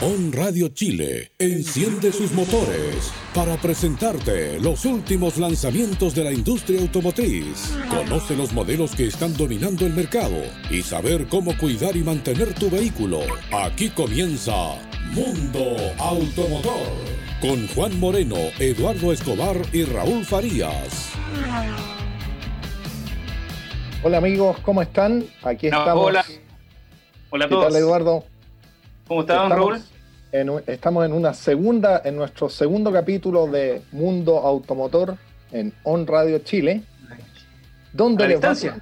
On Radio Chile enciende sus motores para presentarte los últimos lanzamientos de la industria automotriz. Conoce los modelos que están dominando el mercado y saber cómo cuidar y mantener tu vehículo. Aquí comienza Mundo Automotor con Juan Moreno, Eduardo Escobar y Raúl Farías. Hola amigos, ¿cómo están? Aquí No, estamos. hola. Hola a ¿Qué todos. tal Eduardo? ¿Cómo está, don Estamos Raúl? en estamos en una segunda, en nuestro segundo capítulo de Mundo Automotor en On Radio Chile. ¿Dónde A la va- distancia.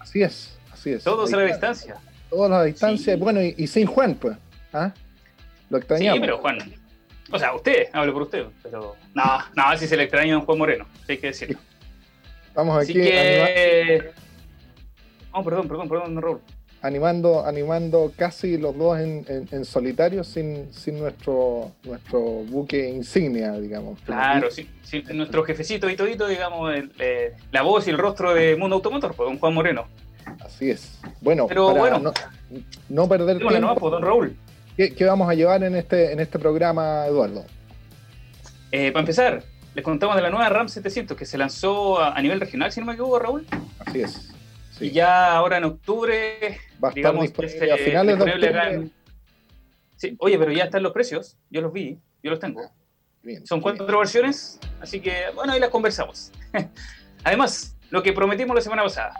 Así es, así es. Todos a la distancia. Todos a la distancia. Sí. Bueno, y, y sin Juan, pues. ¿Ah? Lo Sí, extrañamos. pero Juan. O sea, usted, hablo por usted. Pero. No, no, si se le extraña a don Juan Moreno. sí Hay que decirlo. Estamos Así aquí anima- que. Oh, perdón, perdón, perdón, don Raúl. Animando, animando casi los dos en, en- en solitario sin, sin nuestro, nuestro buque insignia, digamos. Claro, sí, sí, nuestro jefecito y todito, digamos, el, eh, la voz y el rostro de Mundo Automotor, pues don Juan Moreno. Así es. Bueno, Pero para bueno. no, no perder tiempo, pues, don Raúl. ¿qué, qué vamos a llevar en este, en este programa, Eduardo? Eh, para empezar, les contamos de la nueva RAM 700 que se lanzó a, a nivel regional, si no me equivoco, Raúl. Así es. Sí. Y ya ahora en octubre Va a estar digamos, disponible este, a finales de disponible octubre. Sí, oye, pero ya están los precios, yo los vi, yo los tengo. Bien, Son bien. cuatro versiones, así que bueno, ahí las conversamos. Además, lo que prometimos la semana pasada.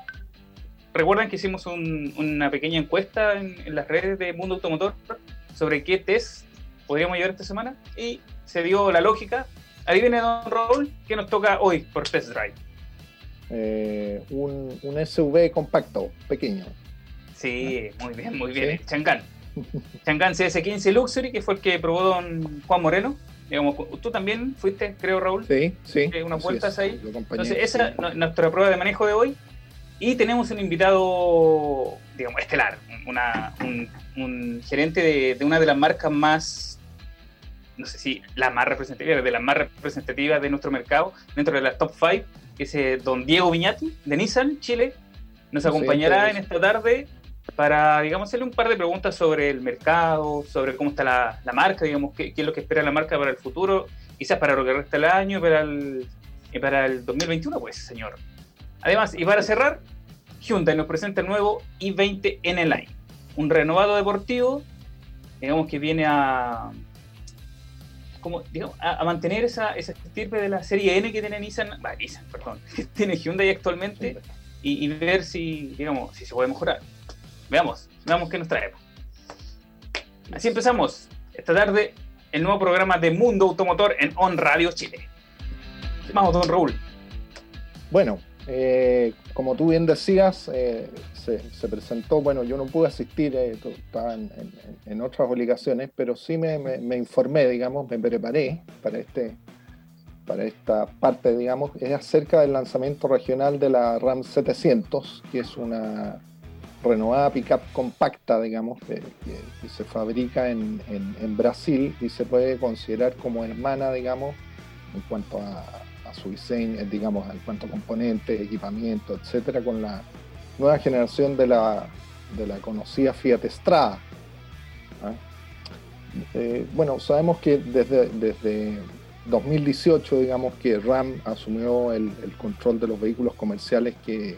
Recuerdan que hicimos un- una pequeña encuesta en, en las redes de Mundo Automotor sobre qué test podríamos llevar esta semana y se dio la lógica. Adivine, don Raúl, qué nos toca hoy por test drive. Eh, un, un SUV compacto, pequeño. Sí, muy bien, muy bien. Sí. Changán. Changán CS15 Luxury, que fue el que probó don Juan Moreno. Digamos, tú también fuiste, creo, Raúl. Sí, sí. Unas vueltas ahí. Entonces, esa es nu- nuestra prueba de manejo de hoy. Y tenemos un invitado, digamos, estelar, una- un, un gerente de, de una de las marcas más, no sé si la más representativa, de las más representativas de nuestro mercado, dentro de las top 5, que es eh, don Diego Viñati, de Nissan Chile. Nos acompañará en esta tarde para, digamos, hacerle un par de preguntas sobre el mercado, sobre cómo está la, la marca, digamos, qué, qué es lo que espera la marca para el futuro, quizás para lo que resta del año, para el, y para el 2021, pues, señor. Además, y para cerrar, Hyundai nos presenta el nuevo i20 N Line, un renovado deportivo, digamos que viene a, como, digamos, a, a mantener esa, esa estirpe de la serie N que tiene Nissan, bah, Nissan, perdón, que tiene Hyundai actualmente, y, y ver si, digamos, si se puede mejorar. Veamos, veamos qué nos traemos. Así empezamos esta tarde el nuevo programa de Mundo Automotor en On Radio Chile. Vamos, don Raúl. Bueno, eh, como tú bien decías, eh, se, se presentó, bueno, yo no pude asistir, eh, estaba en, en- en otras obligaciones, pero sí me, informé, digamos, me preparé para, este, para esta parte, digamos, es acerca del lanzamiento regional de la RAM 700, que es una renovada pickup compacta, digamos, que, se fabrica en, en- Brasil y se puede considerar como hermana, digamos, en cuanto a su diseño, eh, digamos, en cuanto a componentes, equipamiento, etcétera, con la nueva generación de la, de la conocida Fiat Strada. ¿ah? Eh, bueno, sabemos que desde, desde 2018, digamos, que RAM asumió el, el control de los vehículos comerciales que,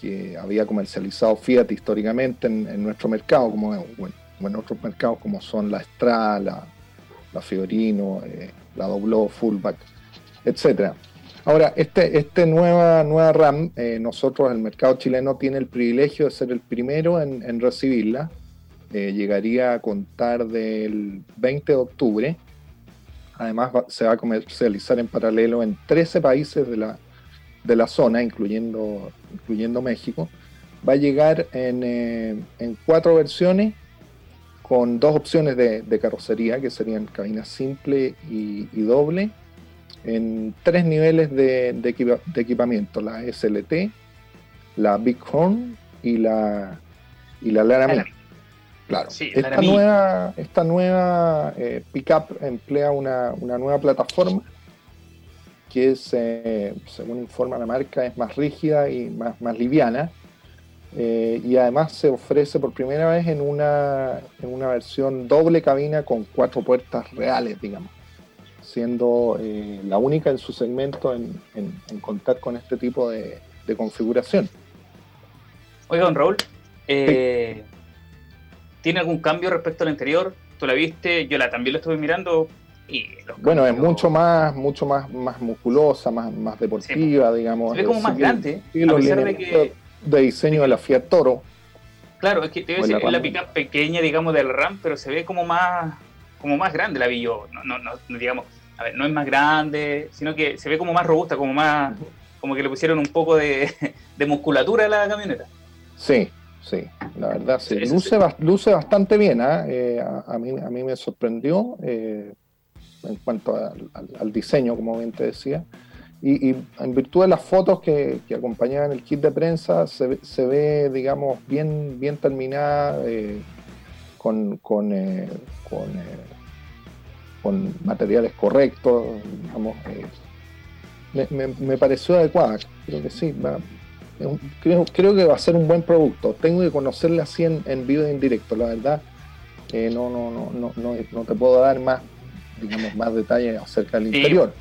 que había comercializado Fiat históricamente en, en nuestro mercado, como bueno, o en otros mercados como son la Strada, la, la Fiorino, eh, la Dobló, Fullback, etcétera. Ahora, este, este nueva, nueva RAM, eh, nosotros, el mercado chileno, tiene el privilegio de ser el primero en, en recibirla. Eh, llegaría a contar del 20 de octubre. Además, va- se va a comercializar en paralelo en 13 países de la, de la zona, incluyendo, incluyendo México. Va a llegar en, eh, en cuatro versiones con dos opciones de, de carrocería, que serían cabina simple y, y doble, en tres niveles de, de equipa- de equipamiento, la SLT, la Big Horn y la, y la Laramie. Claro. esta, nueva, esta nueva eh, pickup emplea una, nueva plataforma que es, eh, según informa la marca, es más rígida y más, más liviana. Eh, y además se ofrece por primera vez en una, en una versión doble cabina con cuatro puertas reales, digamos, siendo la única en su segmento en, contar con este tipo de, configuración. Oiga, don Raúl, ¿Tiene algún cambio respecto al anterior? ¿Tú la viste? Yo la también la estuve mirando. Y bueno, es mucho más, mucho más, más musculosa, más, más deportiva, digamos. Se ve como más grande, a pesar de que. De diseño de la Fiat Toro. Claro, es que te decir, es la pickup pequeña, digamos, del RAM, pero se ve como más, como más grande la vi yo. No, no, no, digamos, a ver, no es más grande, sino que se ve como más robusta, como más, como que le pusieron un poco de, de musculatura a la camioneta. Sí, sí, la verdad, sí. Luce, luce bastante bien, ¿ah? eh, a, mí, a mí me sorprendió eh, en cuanto al, diseño, como bien te decía. Y, en virtud de las fotos que, acompañaban el kit de prensa, se, se ve, digamos, bien, bien terminada, eh, con, con, con, con, materiales correctos, digamos. Me, me, me, pareció adecuada, creo que sí, va, creo, creo que va a ser un buen producto. Tengo que conocerle así en, en vivo y en directo, la verdad. Eh, no, no, no, no, no, no te puedo dar más, digamos, más detalles acerca del interior.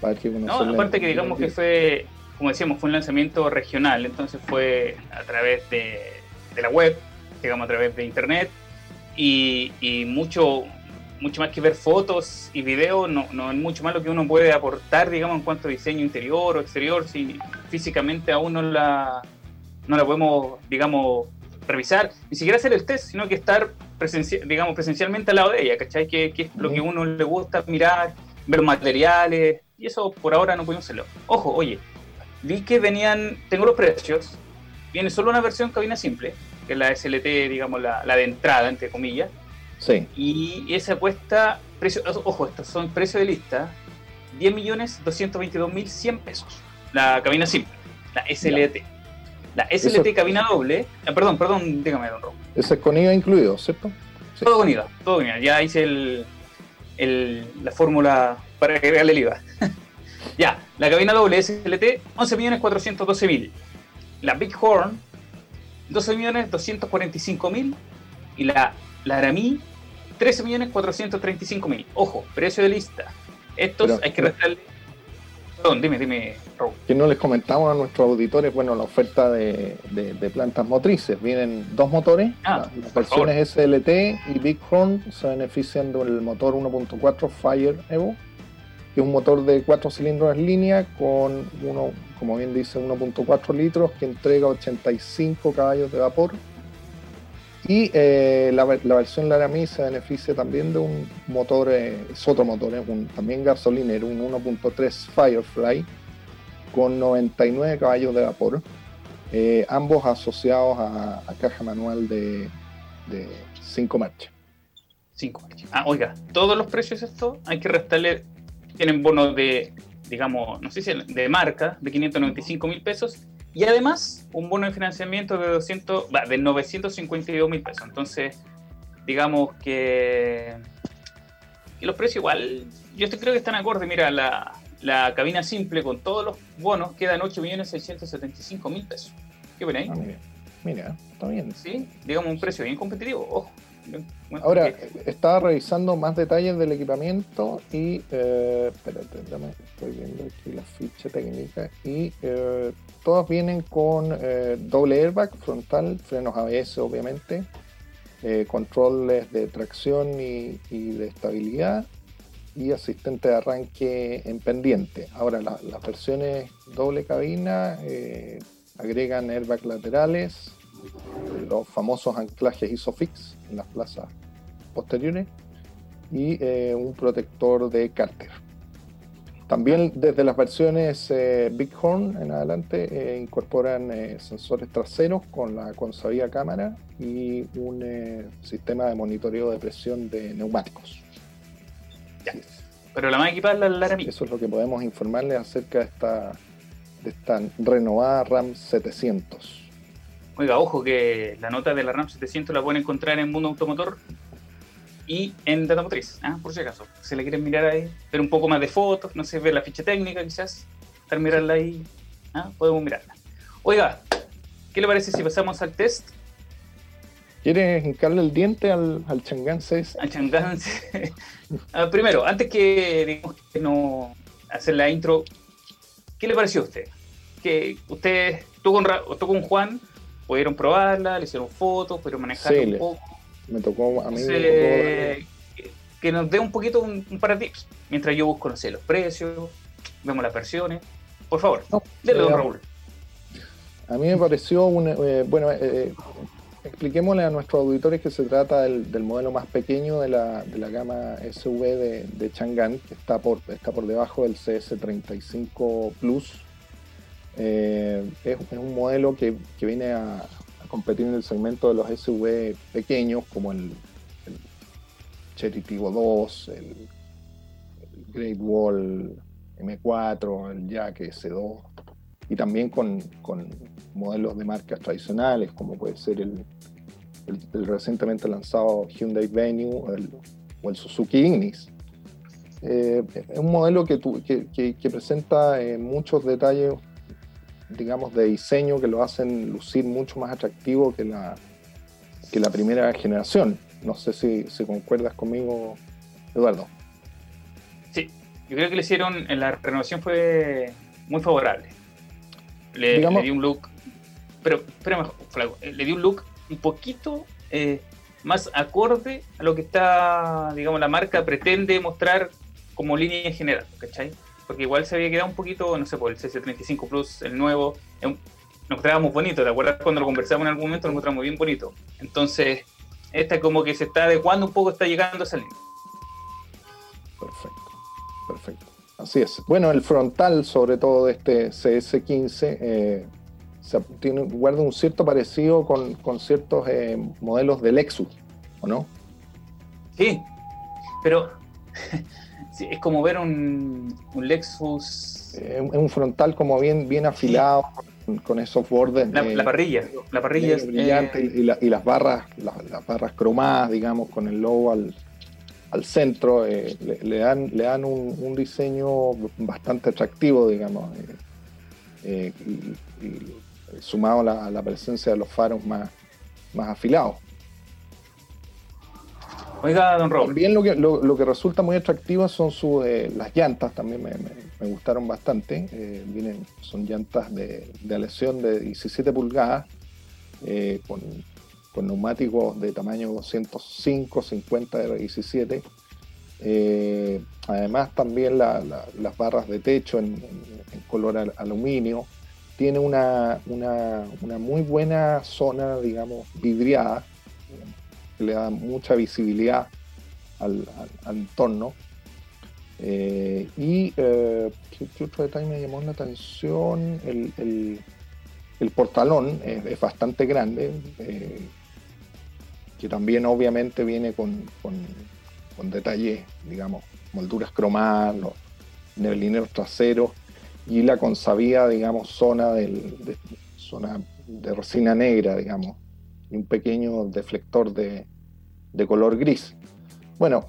no, aparte que digamos que fue, como decíamos, fue un lanzamiento regional, entonces fue a través de, de la web, digamos, a través de internet, y, y mucho, mucho más que ver fotos y videos, no, no es mucho más lo que uno puede aportar, digamos, en cuanto a diseño interior o exterior, si físicamente aún no la, no la podemos, digamos, revisar, ni siquiera hacer el test, sino que estar digamos, presencialmente al lado de ella, ¿cachai? Que, que es lo que a uno le gusta mirar, ver materiales, y eso por ahora no pudimos hacerlo. Ojo, oye, vi que venían, tengo los precios, viene solo una versión cabina simple, que es la SLT, digamos, la, la de entrada, entre comillas, y esa cuesta, precio, ojo, estos son precios de lista, 10.222.100 pesos. La cabina simple, la SLT. La SLT cabina doble, ah, perdón, perdón, dígame, don Rob. Ese es con IVA incluido, ¿cierto? Todo con IVA, todo con IVA. Ya hice el, el, la fórmula para agregarle el IVA. ya, la cabina doble SLT, 11.412.000. La Big Horn, 12.245.000. Y la Laramie, 13.435.000. Ojo, precio de lista. Estos hay que restarle. Perdón, dime, dime, Raúl. Que no les comentamos a nuestros auditores, bueno, la oferta de, plantas motrices. Vienen dos motores, ah, las versiones SLT y Big Horn se benefician del motor 1.4 Fire Evo, que es un motor de cuatro cilindros en línea con uno, como bien dice, 1.4 litros que entrega 85 caballos de vapor y eh, la, versión Laramie se beneficia también de un motor, eh, es otro motor, es un, también gasolinero, un 1.3 Firefly con 99 caballos de vapor, eh, ambos asociados a, caja manual de 5 marchas. 5 marchas. Ah, oiga, todos los precios estos hay que restarle, tienen bonos de, digamos, no sé si de marca, de 595 mil pesos y además, un bono de financiamiento de 200, de 952 mil pesos. Entonces, digamos que, los precios igual, yo creo que están acordes. Mira, la, la cabina simple con todos los bonos queda en 8.675.000 pesos. ¿Qué ven ahí? Ah, mira, está bien. Sí, digamos un precio bien competitivo. Ojo. Ahora, estaba revisando más detalles del equipamiento y, eh, espérate, estoy viendo aquí la ficha técnica y eh, todas vienen con eh, doble airbag frontal, frenos ABS obviamente, eh, controles de tracción y, de estabilidad y asistente de arranque en pendiente. Ahora las versiones doble cabina agregan airbag laterales, los famosos anclajes ISOFIX en las plazas posteriores y eh, un protector de cárter. También desde las versiones eh, Bighorn en adelante eh, incorporan sensores traseros con la consabida cámara y un sistema de monitoreo de presión de neumáticos. Pero la más equipada es la Laramie. Eso es lo que podemos informarles acerca de esta, de esta renovada RAM 700. Oiga, ojo que la nota de la RAM 700 la pueden encontrar en Mundo Automotor y en Data Motriz, ¿ah? por si acaso. Si la quieren mirar ahí, ver un poco más de fotos, no sé, ver la ficha técnica quizás, estar mirarla ahí, ¿ah? podemos mirarla. Oiga, ¿qué le parece si pasamos al test? ¿Quieres hincarle el diente al, al Chang'an 6? Al Chang'an ah, Primero, antes que, digamos, que no hacer la intro, ¿qué le pareció a usted? Que usted estuvo con, con Juan, pudieron probarla, le hicieron fotos, pudieron manejarla un poco. Me tocó a mí. que nos dé un poquito un, par de tips. Mientras yo busco, no sé, los precios, vemos las versiones. Por favor, no, don Raúl. A mí me pareció un. Eh, bueno, eh, eh, expliquémosle a nuestros auditores que se trata del, modelo más pequeño de la, de la gama SV de, de Chang'an, que está por, está por debajo del CS35 Plus. Es, un modelo que, viene a, competir en el segmento de los SV pequeños, como el, el Cherry Tiggo 2, el, Great Wall M4, el Jack S2, y también con, modelos de marcas tradicionales, como puede ser el, recientemente lanzado Hyundai Venue o el, Suzuki Ignis. Eh, es un modelo que, que, presenta eh, muchos detalles, digamos, de diseño que lo hacen lucir mucho más atractivo que la, que la primera generación. No sé si, si concuerdas conmigo, Eduardo. Sí, yo creo que le hicieron, en la renovación fue muy favorable. Le, di un look, pero, pero eh, le di un look un poquito eh, más acorde a lo que está, digamos, la marca pretende mostrar como línea en general, ¿cachai? Porque igual se había quedado un poquito, no sé, por el CS35 Plus, el nuevo, nos encontrábamos bonito, ¿te acuerdas cuando lo conversamos en algún momento? Nos encontramos bien bonito. Entonces, esta como que se está adecuando un poco, está llegando a esa línea. Perfecto, perfecto. Así es. Bueno, el frontal, sobre todo de este CS15, eh, tiene, guarda un cierto parecido con, ciertos eh, modelos de Lexus, ¿o no? Sí, pero es como ver un, Lexus. Es un frontal como bien, bien afilado, con, esos bordes. La, parrilla, la parrilla es brillante y, las barras, las barras cromadas, digamos, con el logo al, al centro, eh, le, dan, le dan un, diseño bastante atractivo, digamos, eh, eh, y, sumado a la, presencia de los faros más, más afilados. Oiga, don Raúl. También lo que, lo, que resulta muy atractivo son sus, las llantas, también me, gustaron bastante. vienen, son llantas de, de lesión de 17 pulgadas, con con neumáticos de tamaño 105, 50 R17. además también las barras de techo en, color aluminio. Tiene una, muy buena zona, digamos, vidriada, que le da mucha visibilidad al, entorno. Eh, y eh, ¿qué, otro detalle me llamó la atención? El, portalón es, bastante grande. Eh, que también obviamente viene con, con, detalles, digamos, molduras cromadas, los neblineros traseros y la consabida, digamos, zona, del, de, zona de resina negra, digamos, un pequeño deflector de, color gris. Bueno,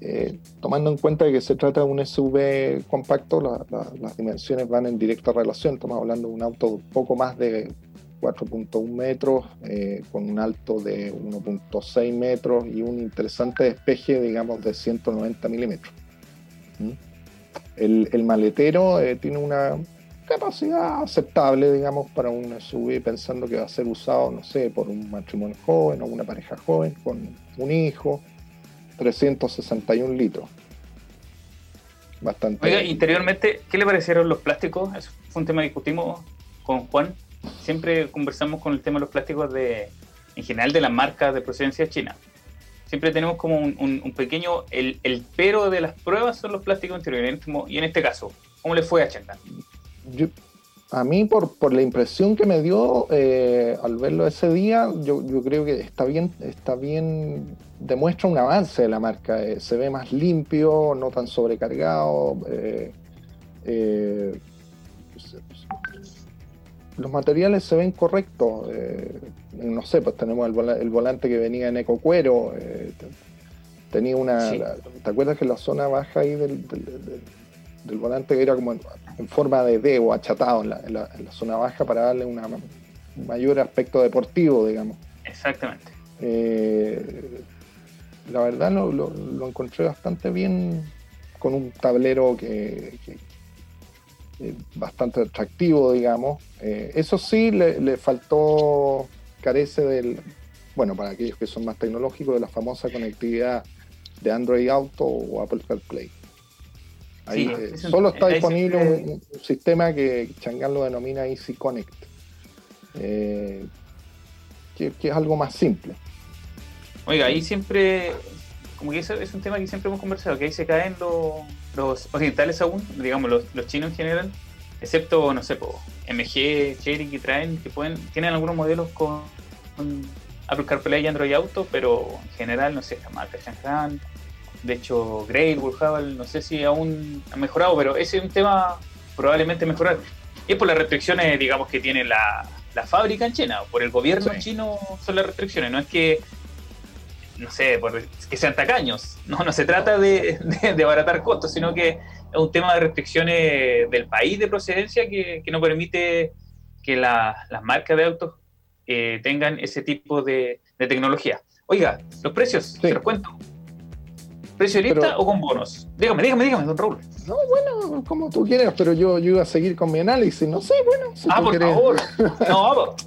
eh, tomando en cuenta que se trata de un SUV compacto, las dimensiones van en directa relación. Estamos hablando de un auto poco más de 4.1 metros, eh, con un alto de 1.6 metros y un interesante despeje, digamos, de 190 milímetros. ¿Mm? El, maletero eh, tiene una capacidad aceptable, digamos, para un SUV pensando que va a ser usado, no sé, por un matrimonio joven o una pareja joven con un hijo, 361 litros. Bastante. Oiga, interiormente, ¿qué le parecieron los plásticos? Eso fue un tema que discutimos con Juan siempre conversamos con el tema de los plásticos de, en general de las marcas de procedencia china. Siempre tenemos como un, pequeño, el, pero de las pruebas son los plásticos interiores. Y en este caso, ¿cómo le fue a Chang'an? A mí, por, por la impresión que me dio eh, al verlo ese día, yo, creo que está bien, está bien, demuestra un avance de la marca. Eh, se ve más limpio, no tan sobrecargado. Eh, los materiales se ven correctos. Eh, no sé, pues tenemos el, volante que venía en eco cuero. Eh, tenía una. ¿Te acuerdas que la zona baja ahí del, del, volante era como en, forma de D o achatado en la, zona baja para darle un mayor aspecto deportivo, digamos? Exactamente. Eh, la verdad lo, encontré bastante bien con un tablero que, bastante atractivo, digamos. Eh, eso sí, le, faltó, carece del, bueno, para aquellos que son más tecnológicos, de la famosa conectividad de Android Auto o Apple CarPlay. Ahí, eh, solo está disponible un, sistema que Chang'an lo denomina Easy Connect, eh, que, es algo más simple. Oiga, ahí siempre, como que eso es un tema que siempre hemos conversado, que ahí se caen los, los orientales aún, digamos, los, los, chinos en general, excepto, no sé, MG, Cherry, que traen, que pueden, tienen algunos modelos con, Apple CarPlay y Android Auto, pero en general, no sé, la marca Shanghan, de hecho, Grail, Burjabal, no sé si aún ha mejorado, pero ese es un tema probablemente mejorar. Y es por las restricciones, digamos, que tiene la, fábrica en China, por el gobierno chino son las restricciones, no es que no sé, por, que sean tacaños. No, no se trata de, de, abaratar costos, sino que es un tema de restricciones del país de procedencia que, no permite que las marcas de autos eh, tengan ese tipo de, tecnología. Oiga, los precios, se los cuento. ¿Precio lista o con bonos? Dígame, dígame, dígame, don Raúl. No, bueno, como tú quieras, pero yo, yo iba a seguir con mi análisis. No sé, bueno. ah, por favor. No, vamos.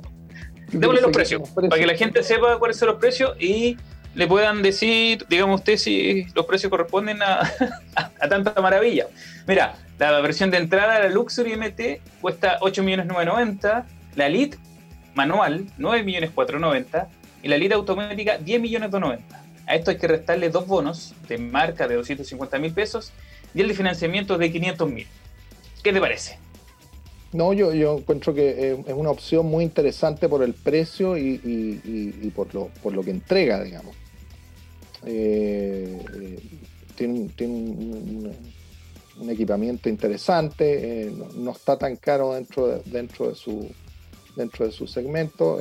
Démosle los precios, para que la gente sepa cuáles son los precios y le puedan decir, digamos usted, si los precios corresponden a, a, tanta maravilla. Mira, la versión de entrada, la Luxury MT, cuesta 8.990.000, la Elite manual, 9.490.000, y la Elite automática, 10.290.000. A esto hay que restarle dos bonos de marca de 250 mil pesos y el de financiamiento de 500 mil. ¿Qué te parece? No, yo, yo encuentro que es una opción muy interesante por el precio y, por, lo, por lo que entrega, digamos. Eh, eh, tiene, un, equipamiento interesante, eh, no, está tan caro dentro de, dentro de, su, dentro de su segmento.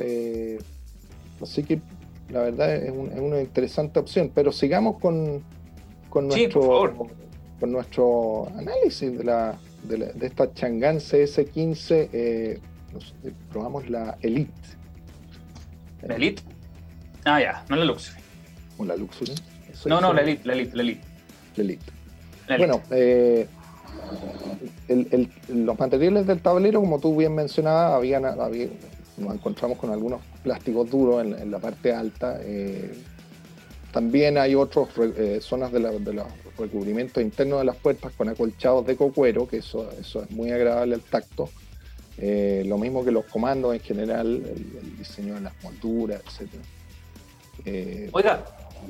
así que la verdad es, una interesante opción, pero sigamos con, con, nuestro, con nuestro análisis de, la, de, esta Chang'an CS15. Eh, eh, probamos la Elite. ¿La Elite? Ah, ya, no la Luxury. ¿O la Luxury? no, no, la Elite, la Elite, la Elite. La Elite. Bueno, eh, los materiales del tablero, como tú bien mencionabas, habían, había, nos encontramos con algunos plásticos duros en, la parte alta. Eh, también hay otras eh, zonas de, los recubrimientos internos de las puertas con acolchados de cocuero, que eso, eso es muy agradable al tacto. Eh, lo mismo que los comandos en general, el, diseño de las molduras, etc. Oiga,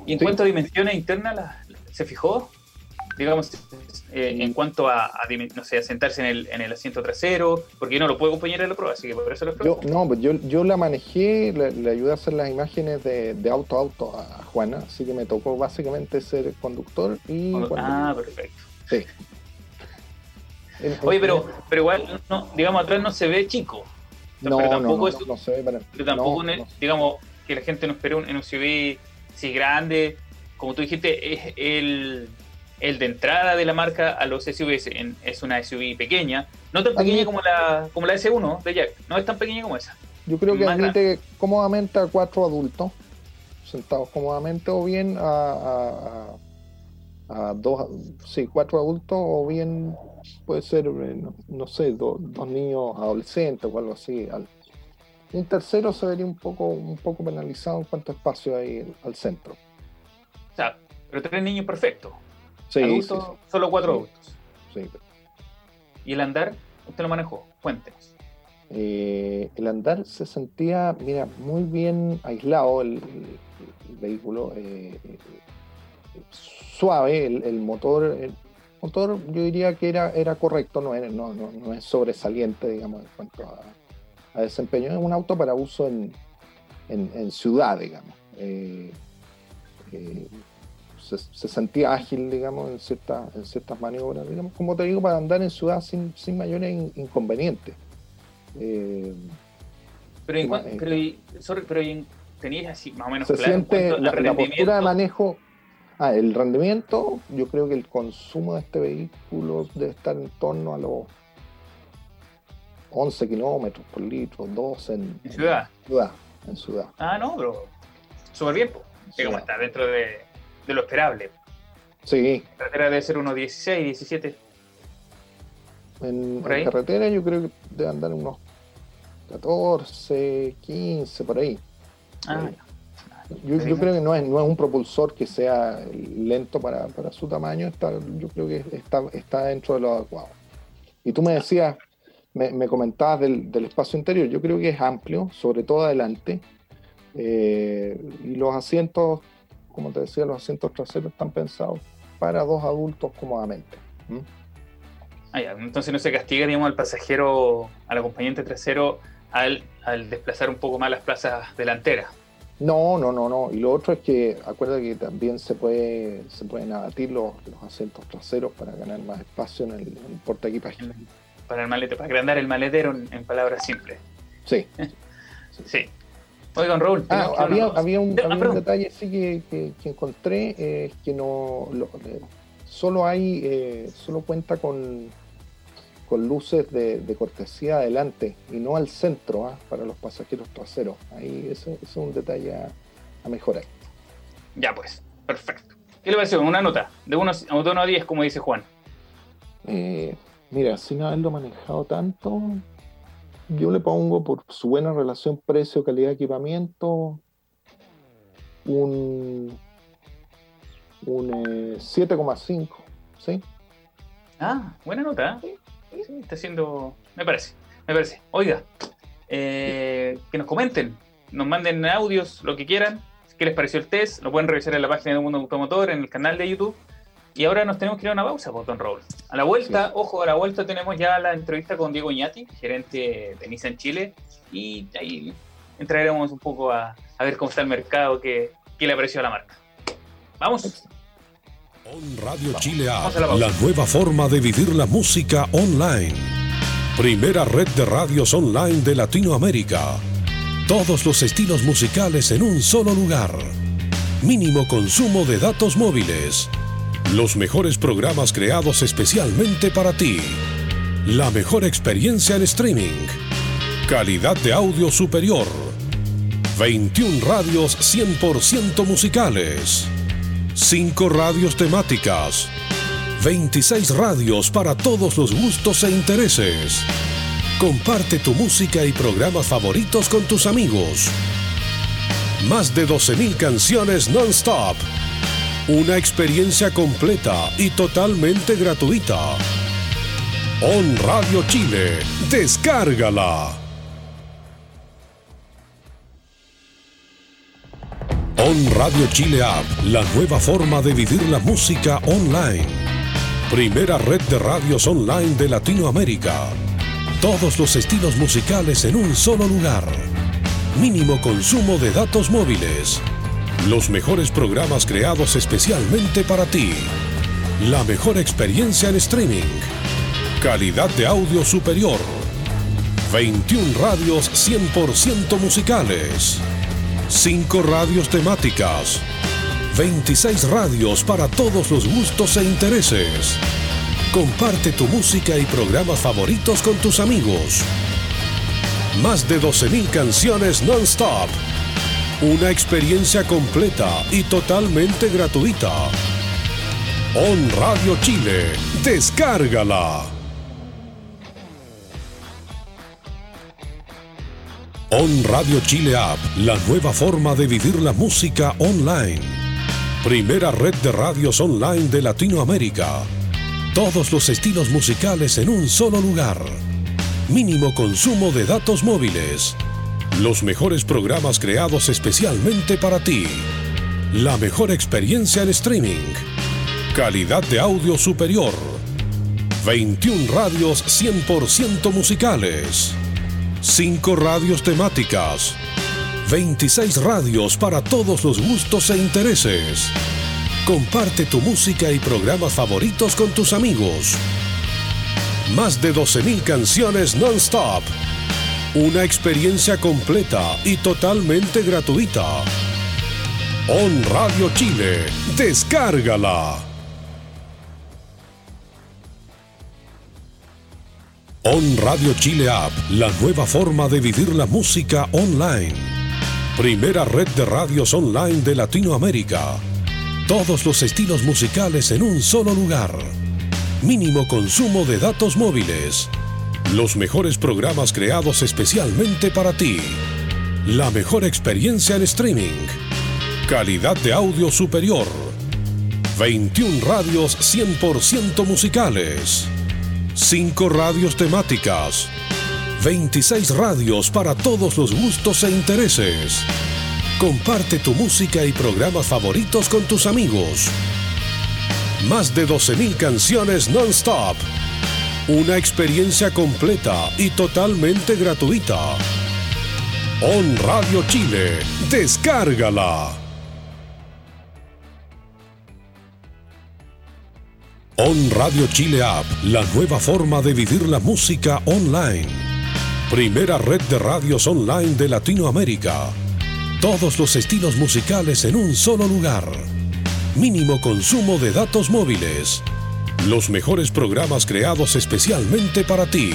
¿y en cuanto a dimensiones internas, ¿se fijó? Digamos, eh, en cuanto a, no sé, a sentarse en el, en el asiento trasero, porque yo no lo puedo acompañar en la prueba, así que por eso lo yo, No, pues yo, yo la manejé, le, ayudé a hacer las imágenes de, auto a auto a Juana, así que me tocó básicamente ser conductor y... Ah, perfecto. Sí. Oye, pero, pero igual, no, digamos, atrás no se ve chico. No, pero tampoco no, no, se ve para... Pero tampoco, digamos, que la gente no espere un, en un SUV si grande, como tú dijiste, es el el de entrada de la marca a los SUVs es una SUV pequeña, no tan pequeña como la, como la S1 de Jack, no es tan pequeña como esa. Yo creo que admite cómodamente a cuatro adultos, sentados cómodamente, o bien a, a, dos, sí, cuatro adultos, o bien puede ser, eh, no, sé, dos niños adolescentes o algo así. Un tercero se vería un poco, un poco penalizado en cuanto a espacio ahí al centro. O sea, pero tres niños perfectos. Sí, solo cuatro adultos. ¿Y el andar? ¿Usted lo manejó? Cuéntenos. Eh, el andar se sentía, mira, muy bien aislado el, vehículo, eh, suave, el, motor, el motor yo diría que era, era correcto, no, no, no, es sobresaliente, digamos, en cuanto a, desempeño. Es un auto para uso en, en, ciudad, digamos. Eh, se, sentía ágil, digamos, en, cierta, en ciertas maniobras, digamos, como te digo, para andar en ciudad sin, sin mayores inconvenientes. Eh, pero, en, pero, sorry, pero tenías así más o menos se siente la, postura de manejo. Ah, el rendimiento, yo creo que el consumo de este vehículo debe estar en torno a los 11 kilómetros por litro, 12 en, ¿En ciudad. ciudad. En ciudad. Ah, no, pero súper bien. Como está dentro de, de, lo esperable. Sí. La carretera debe ser unos 16, 17. En, en carretera yo creo que debe andar unos 14, 15, por ahí. Ah, yo, creo que no es, no es un propulsor que sea lento para, su tamaño, está, yo creo que está, está dentro de lo adecuado. Y tú me decías, me, comentabas del, espacio interior, yo creo que es amplio, sobre todo adelante, eh, y los asientos, como te decía, los asientos traseros están pensados para dos adultos cómodamente. Ah, entonces no se castiga, digamos, al pasajero, al acompañante trasero al, desplazar un poco más las plazas delanteras. No, no, no, no. Y lo otro es que acuerda que también se puede se pueden abatir los, asientos traseros para ganar más espacio en el, porta equipaje. Para el malete, para agrandar el maletero en, palabras simples. Sí. sí. Oigan, Raúl. Ah, había, un, ah, detalle sí que, encontré, eh, que no eh, solo hay, eh, solo cuenta con con luces de, cortesía adelante y no al centro ¿ah? para los pasajeros traseros. Ahí ese, es un detalle a, mejorar. Ya pues, perfecto. ¿Qué le parece? Una nota, de 1 a 10, como dice Juan. Eh, mira, sin haberlo manejado tanto, yo le pongo por su buena relación precio, calidad, equipamiento, un, un 7,5, eh, ¿sí? Ah, buena nota. ¿eh? está haciendo. Me parece, me parece. Oiga, eh, que nos comenten, nos manden audios, lo que quieran. ¿Qué les pareció el test? Lo pueden revisar en la página de Mundo Automotor, en el canal de YouTube. Y ahora nos tenemos que ir a una pausa, pues, Don Raúl. A la vuelta, ojo, a la vuelta tenemos ya la entrevista con Diego Iñati, gerente de Nissan Chile. Y ahí entraremos un poco a, ver cómo está el mercado, qué, qué le pareció a la marca. Vamos. On Radio Chile A, la nueva forma de vivir la música online. Primera red de radios online de Latinoamérica. Todos los estilos musicales en un solo lugar. Mínimo consumo de datos móviles. Los mejores programas creados especialmente para ti. La mejor experiencia en streaming. Calidad de audio superior. 21 radios 100% musicales 5 radios temáticas, 26 radios para todos los gustos e intereses. Comparte tu música y programas favoritos con tus amigos. Más de 12.000 canciones non-stop. Una experiencia completa y totalmente gratuita. On Radio Chile, descárgala. On Radio Chile App, la nueva forma de vivir la música online. Primera red de radios online de Latinoamérica. Todos los estilos musicales en un solo lugar. Mínimo consumo de datos móviles. Los mejores programas creados especialmente para ti. La mejor experiencia en streaming. Calidad de audio superior. 21 radios 100% musicales. 5 radios temáticas, 26 radios para todos los gustos e intereses. Comparte tu música y programas favoritos con tus amigos. Más de 12.000 canciones non-stop. Una experiencia completa y totalmente gratuita. On Radio Chile, descárgala. On Radio Chile App, la nueva forma de vivir la música online. Primera red de radios online de Latinoamérica. Todos los estilos musicales en un solo lugar. Mínimo consumo de datos móviles. Los mejores programas creados especialmente para ti. La mejor experiencia en streaming. Calidad de audio superior. 21 radios 100% musicales. 5 radios temáticas, 26 radios para todos los gustos e intereses. Comparte tu música y programas favoritos con tus amigos. Más de 12.000 canciones non-stop. Una experiencia completa y totalmente gratuita. On Radio Chile, descárgala. On Radio Chile App, la nueva forma de vivir la música online. Primera red de radios online de Latinoamérica. Todos los estilos musicales en un solo lugar. Mínimo consumo de datos móviles. Los mejores programas creados especialmente para ti. La mejor experiencia en streaming. Calidad de audio superior. 21 radios 100% musicales. 5 radios temáticas, 26 radios para todos los gustos e intereses. Comparte tu música y programas favoritos con tus amigos. Más de 12.000 canciones non-stop. Una experiencia completa y totalmente gratuita. On Radio Chile, descárgala. On Radio Chile App, la nueva forma de vivir la música online. Primera red de radios online de Latinoamérica. Todos los estilos musicales en un solo lugar. Mínimo consumo de datos móviles. Los mejores programas creados especialmente para ti.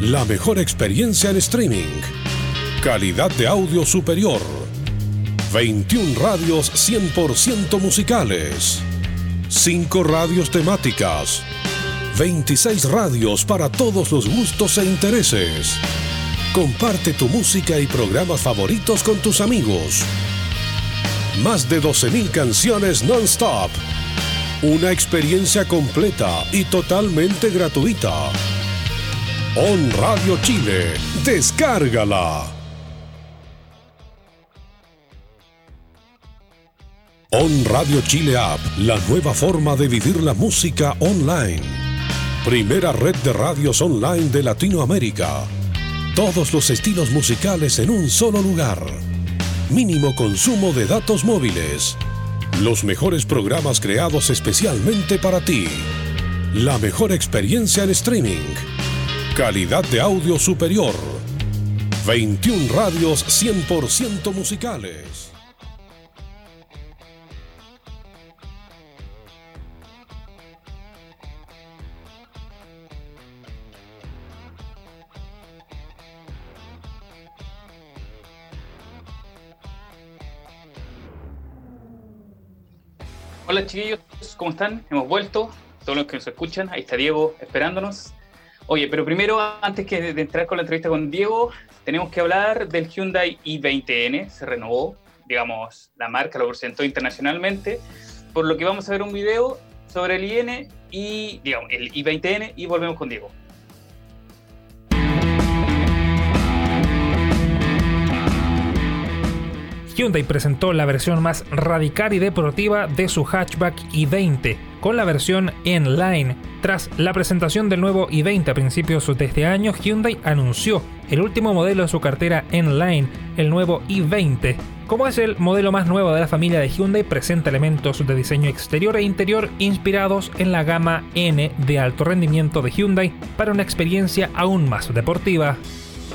La mejor experiencia en streaming. Calidad de audio superior. 21 radios 100% musicales. 5 radios temáticas, 26 radios para todos los gustos e intereses. Comparte tu música y programas favoritos con tus amigos. Más de 12.000 canciones non-stop. Una experiencia completa y totalmente gratuita. On Radio Chile, descárgala. On Radio Chile App, la nueva forma de vivir la música online. Primera red de radios online de Latinoamérica. Todos los estilos musicales en un solo lugar. Mínimo consumo de datos móviles. Los mejores programas creados especialmente para ti. La mejor experiencia en streaming. Calidad de audio superior. 21 radios 100% musicales. Hola chiquillos, ¿cómo están? Hemos vuelto, todos los que nos escuchan, ahí está Diego esperándonos. Oye, pero primero, antes que de entrar con la entrevista con Diego, tenemos que hablar del Hyundai i20N, se renovó, digamos, la marca lo presentó internacionalmente, por lo que vamos a ver un video sobre el IN y, digamos, el i20N y volvemos con Diego. Hyundai presentó la versión más radical y deportiva de su hatchback i20, con la versión N-Line. Tras la presentación del nuevo i20 a principios de este año, Hyundai anunció el último modelo de su cartera N-Line, el nuevo i20. Como es el modelo más nuevo de la familia de Hyundai, presenta elementos de diseño exterior e interior inspirados en la gama N de alto rendimiento de Hyundai para una experiencia aún más deportiva.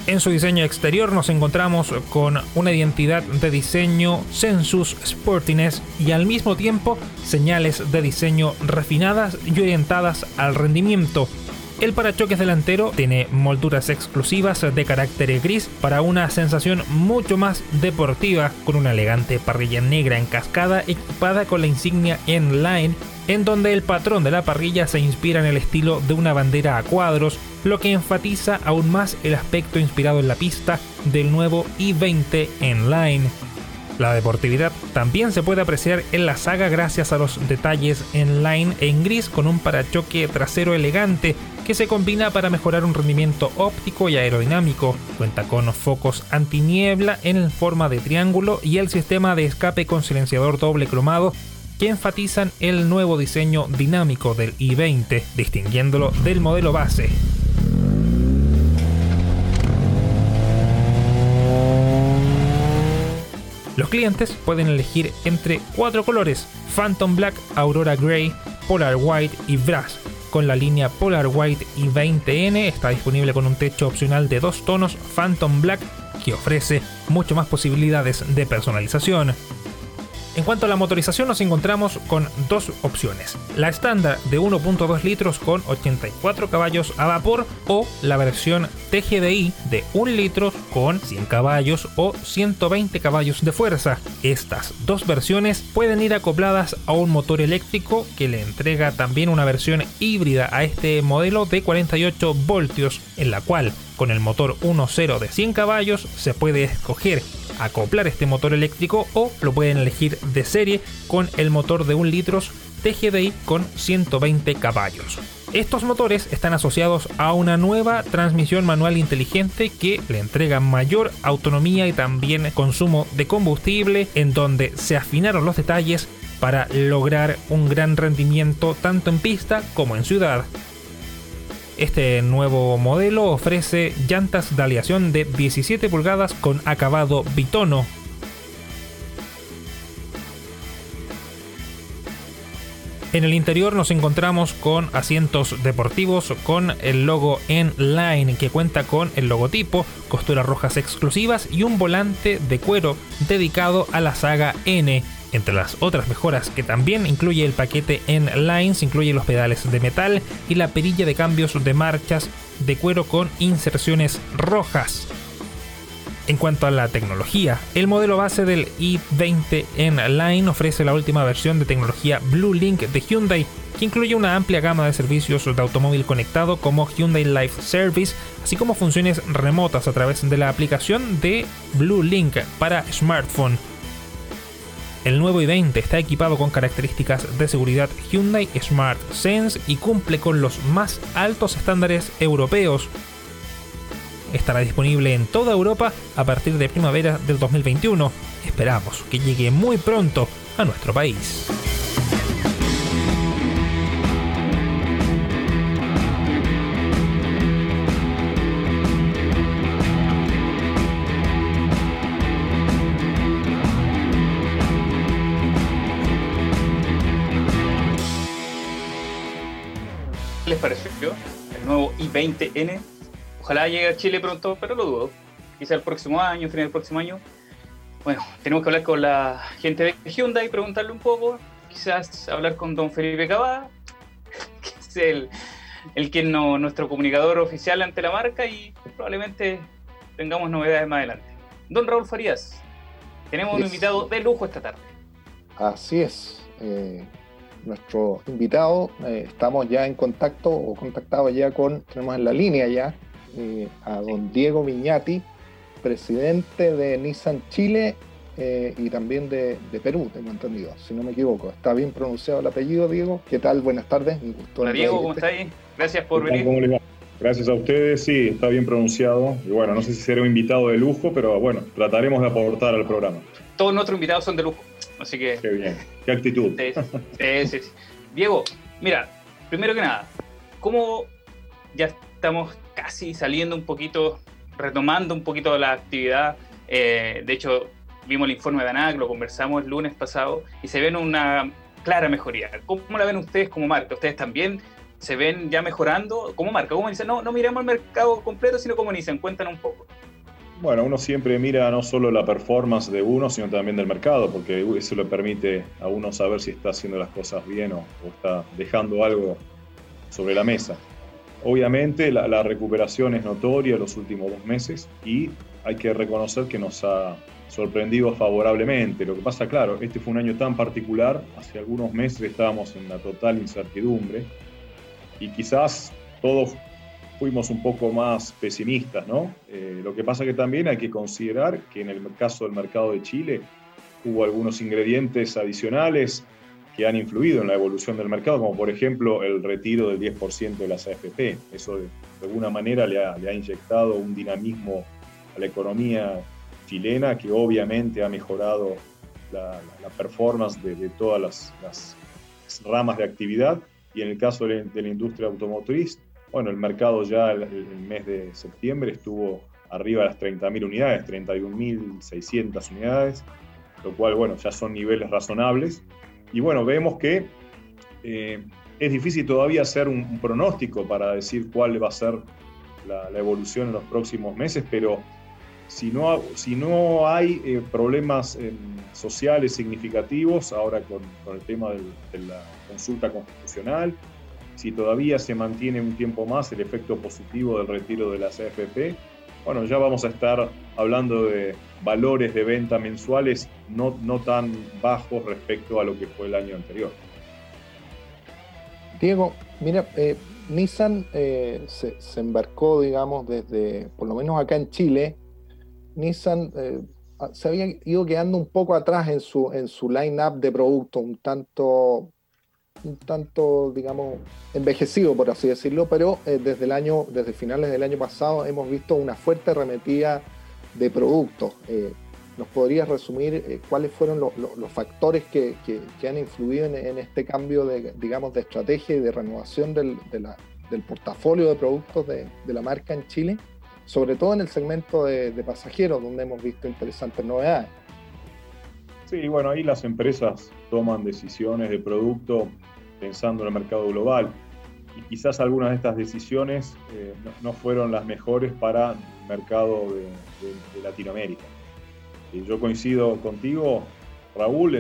En su diseño exterior nos encontramos con una identidad de diseño sensus sportiness y al mismo tiempo señales de diseño refinadas y orientadas al rendimiento. El parachoques delantero tiene molduras exclusivas de carácter gris para una sensación mucho más deportiva con una elegante parrilla negra en cascada equipada con la insignia N-Line en donde el patrón de la parrilla se inspira en el estilo de una bandera a cuadros, lo que enfatiza aún más el aspecto inspirado en la pista del nuevo i20 N-Line. La deportividad también se puede apreciar en la saga gracias a los detalles en line en gris con un parachoque trasero elegante que se combina para mejorar un rendimiento óptico y aerodinámico. Cuenta con focos antiniebla en forma de triángulo y el sistema de escape con silenciador doble cromado que enfatizan el nuevo diseño dinámico del i20, distinguiéndolo del modelo base. Los clientes pueden elegir entre cuatro colores: Phantom Black, Aurora Grey, Polar White y Brass. con la línea Polar White y 20N. Está disponible con un techo opcional de dos tonos Phantom Black que ofrece mucho más posibilidades de personalización. En cuanto a la motorización nos encontramos con dos opciones. La estándar de 1.2 litros con 84 caballos a vapor o la versión TGDI de 1 litro con 100 caballos o 120 caballos de fuerza. Estas dos versiones pueden ir acopladas a un motor eléctrico que le entrega también una versión híbrida a este modelo de 48 voltios en la cual con el motor 1.0 de 100 caballos se puede escoger acoplar este motor eléctrico o lo pueden elegir de serie con el motor de 1 litros TGDI con 120 caballos. Estos motores están asociados a una nueva transmisión manual inteligente que le entrega mayor autonomía y también consumo de combustible en donde se afinaron los detalles para lograr un gran rendimiento tanto en pista como en ciudad. Este nuevo modelo ofrece llantas de aleación de 17 pulgadas con acabado bitono. En el interior nos encontramos con asientos deportivos con el logo N-Line que cuenta con el logotipo, costuras rojas exclusivas y un volante de cuero dedicado a la saga N entre las otras mejoras que también incluye el paquete en Lines, incluye los pedales de metal y la perilla de cambios de marchas de cuero con inserciones rojas. En cuanto a la tecnología, el modelo base del i20 en Line ofrece la última versión de tecnología Blue Link de Hyundai, que incluye una amplia gama de servicios de automóvil conectado como Hyundai Life Service, así como funciones remotas a través de la aplicación de Blue Link para smartphone el nuevo i20 está equipado con características de seguridad Hyundai Smart Sense y cumple con los más altos estándares europeos. Estará disponible en toda Europa a partir de primavera del 2021. Esperamos que llegue muy pronto a nuestro país. El nuevo i20N. Ojalá llegue a Chile pronto, pero lo dudo. Quizá el próximo año, final del próximo año. Bueno, tenemos que hablar con la gente de Hyundai, preguntarle un poco. Quizás hablar con don Felipe Cabada, que es el, el que no, nuestro comunicador oficial ante la marca y probablemente tengamos novedades más adelante. Don Raúl Farías, tenemos un invitado de lujo esta tarde. Así es. Eh, nuestro invitado. Eh, estamos ya en contacto o contactados ya con, tenemos en la línea ya eh, a don Diego Miñati, presidente de Nissan Chile eh, y también de, Perú, tengo entendido, si no me equivoco. ¿Está bien pronunciado el apellido, Diego? ¿Qué tal? Buenas tardes. Hola Diego, ¿cómo está ahí? Gracias por venir. Gracias a ustedes, sí, está bien pronunciado. Y bueno, no sé si seré un invitado de lujo, pero bueno, trataremos de aportar al programa. Todos nuestros invitados son de lujo. Así que. Qué bien, qué actitud. Sí, sí, Diego, mira, primero que nada, ¿cómo ya estamos casi saliendo un poquito, retomando un poquito la actividad? Eh, de hecho, vimos el informe de ANAC, lo conversamos el lunes pasado y se ven una clara mejoría. ¿Cómo la ven ustedes como marca? ¿Ustedes también se ven ya mejorando como marca? ¿Cómo dicen? No, no miramos el mercado completo, sino como dicen, cuentan un poco. Bueno, uno siempre mira no solo la performance de uno, sino también del mercado, porque eso le permite a uno saber si está haciendo las cosas bien o, está dejando algo sobre la mesa. Obviamente la, recuperación es notoria los últimos dos meses y hay que reconocer que nos ha sorprendido favorablemente. Lo que pasa, claro, este fue un año tan particular, hace algunos meses estábamos en la total incertidumbre y quizás todos fuimos un poco más pesimistas, ¿no? Eh, lo que pasa que también hay que considerar que en el caso del mercado de Chile hubo algunos ingredientes adicionales que han influido en la evolución del mercado, como por ejemplo el retiro del 10% de las AFP. Eso de, alguna manera le ha, inyectado un dinamismo a la economía chilena que obviamente ha mejorado la, performance de, todas las, ramas de actividad. Y en el caso de la industria automotriz, bueno, el mercado ya el, mes de septiembre estuvo arriba de las 30.000 unidades, 31.600 unidades, lo cual, bueno, ya son niveles razonables. Y bueno, vemos que eh, es difícil todavía hacer un, pronóstico para decir cuál va a ser la, evolución en los próximos meses, pero si no, si no hay eh, problemas em, sociales significativos, ahora con, el tema de la consulta constitucional, si todavía se mantiene un tiempo más el efecto positivo del retiro de las AFP, bueno, ya vamos a estar hablando de valores de venta mensuales no, no tan bajos respecto a lo que fue el año anterior. Diego, mira, eh, Nissan eh, se, embarcó, digamos, desde, por lo menos acá en Chile, Nissan eh, se había ido quedando un poco atrás en su, en su line-up de productos, un tanto, un tanto, digamos, envejecido, por así decirlo, pero desde el año, desde finales del año pasado hemos visto una fuerte arremetida de productos. ¿Nos podrías resumir eh, cuáles fueron los factores que, han influido en, este cambio de, digamos, de estrategia y de renovación del, portafolio de productos de, la marca en Chile? Sobre todo en el segmento de, pasajeros, donde hemos visto interesantes novedades. Sí, bueno, ahí las empresas toman decisiones de producto pensando en el mercado global. Y quizás algunas de estas decisiones eh, no, fueron las mejores para el mercado de Latinoamérica. Yo coincido contigo, Raúl,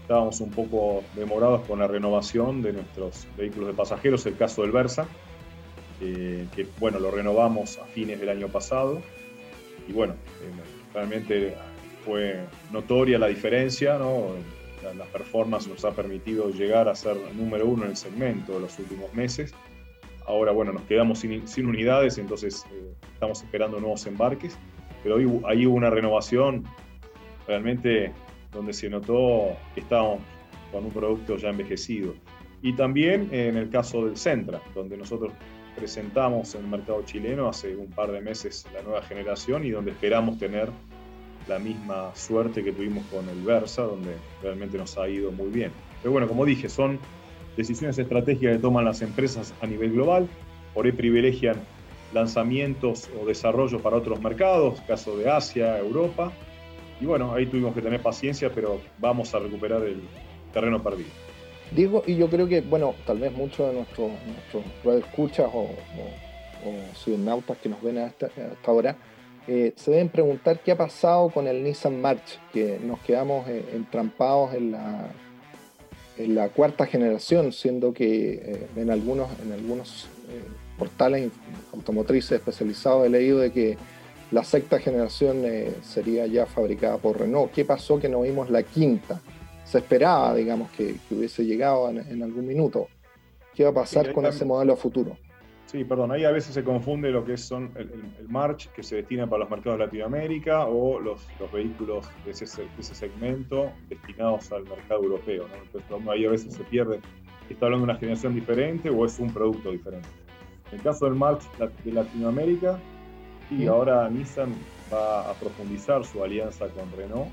estábamos un poco demorados con la renovación de nuestros vehículos de pasajeros, el caso del Versa, eh, que bueno, lo renovamos a fines del año pasado. Y bueno, eh, realmente fue notoria la diferencia, ¿no? La, performance nos ha permitido llegar a ser número uno en el segmento de los últimos meses. Ahora, bueno, nos quedamos sin, unidades, entonces eh, estamos esperando nuevos embarques, pero ahí hubo una renovación realmente donde se notó que estábamos con un producto ya envejecido. Y también en el caso del Centra, donde nosotros presentamos en el mercado chileno hace un par de meses la nueva generación y donde esperamos tener la misma suerte que tuvimos con el Versa, donde realmente nos ha ido muy bien. Pero bueno, como dije, son decisiones estratégicas que toman las empresas a nivel global, por ahí privilegian lanzamientos o desarrollo para otros mercados, caso de Asia, Europa, y bueno, ahí tuvimos que tener paciencia, pero vamos a recuperar el terreno perdido. Diego, y yo creo que, bueno, tal vez muchos de nuestros, nuestros escuchas o, o, o que nos ven a esta, hora eh, se deben preguntar qué ha pasado con el Nissan March, que nos quedamos eh, entrampados en la, en la cuarta generación, siendo que eh, en algunos, en algunos portales automotrices especializados he leído de que la sexta generación sería ya fabricada por Renault. ¿Qué pasó que no vimos la quinta? Se esperaba, digamos, que, hubiese llegado en, algún minuto. ¿Qué va a pasar con ese modelo futuro? Sí, perdón, ahí a veces se confunde lo que son el, March, que se destina para los mercados de Latinoamérica, o los, los vehículos de ese, segmento destinados al mercado europeo. Entonces, ahí a veces se pierde, está hablando de una generación diferente o es un producto diferente. En el caso del March de Latinoamérica, y ahora Nissan va a profundizar su alianza con Renault,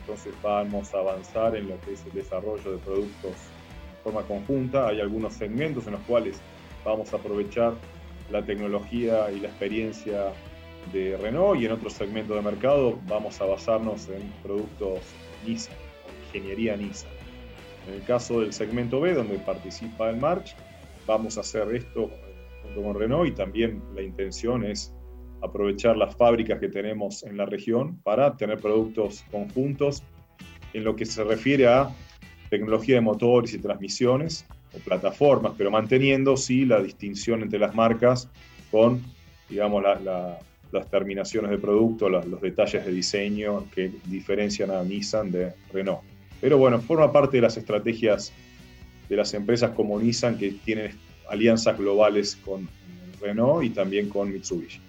entonces vamos a avanzar en lo que es el desarrollo de productos de forma conjunta. Hay algunos segmentos en los cuales vamos a aprovechar la tecnología y la experiencia de Renault y en otros segmentos de mercado vamos a basarnos en productos Nissan, ingeniería Nissan. En el caso del segmento B, donde participa el March, vamos a hacer esto junto con Renault y también la intención es aprovechar las fábricas que tenemos en la región para tener productos conjuntos en lo que se refiere a tecnología de motores y transmisiones plataformas, pero manteniendo sí la distinción entre las marcas con, digamos, las terminaciones de producto, los detalles de diseño que diferencian a Nissan de Renault. Pero bueno, forma parte de las estrategias de las empresas como Nissan que tienen alianzas globales con Renault y también con Mitsubishi.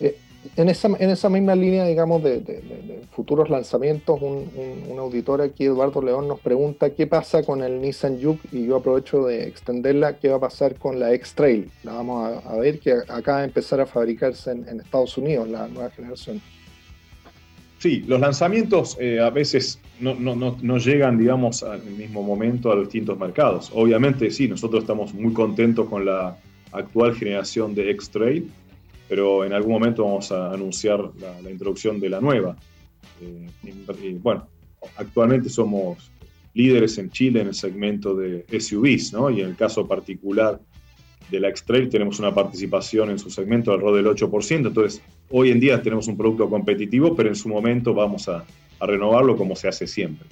Eh, en, esa, en esa misma línea, digamos, de, futuros lanzamientos, un, auditor aquí, Eduardo León, nos pregunta qué pasa con el Nissan Juke y yo aprovecho de extenderla, qué va a pasar con la X-Trail. La vamos a, ver que acaba de empezar a fabricarse en, Estados Unidos, la nueva generación. Sí, los lanzamientos eh, a veces no, no, no, no, llegan, digamos, al mismo momento a los distintos mercados. Obviamente, sí, nosotros estamos muy contentos con la actual generación de X-Trail pero en algún momento vamos a anunciar la, introducción de la nueva. Eh, bueno, actualmente somos líderes en Chile en el segmento de SUVs, ¿no? Y en el caso particular de la X-Trail tenemos una participación en su segmento alrededor del 8%, entonces hoy en día tenemos un producto competitivo, pero en su momento vamos a, renovarlo como se hace siempre.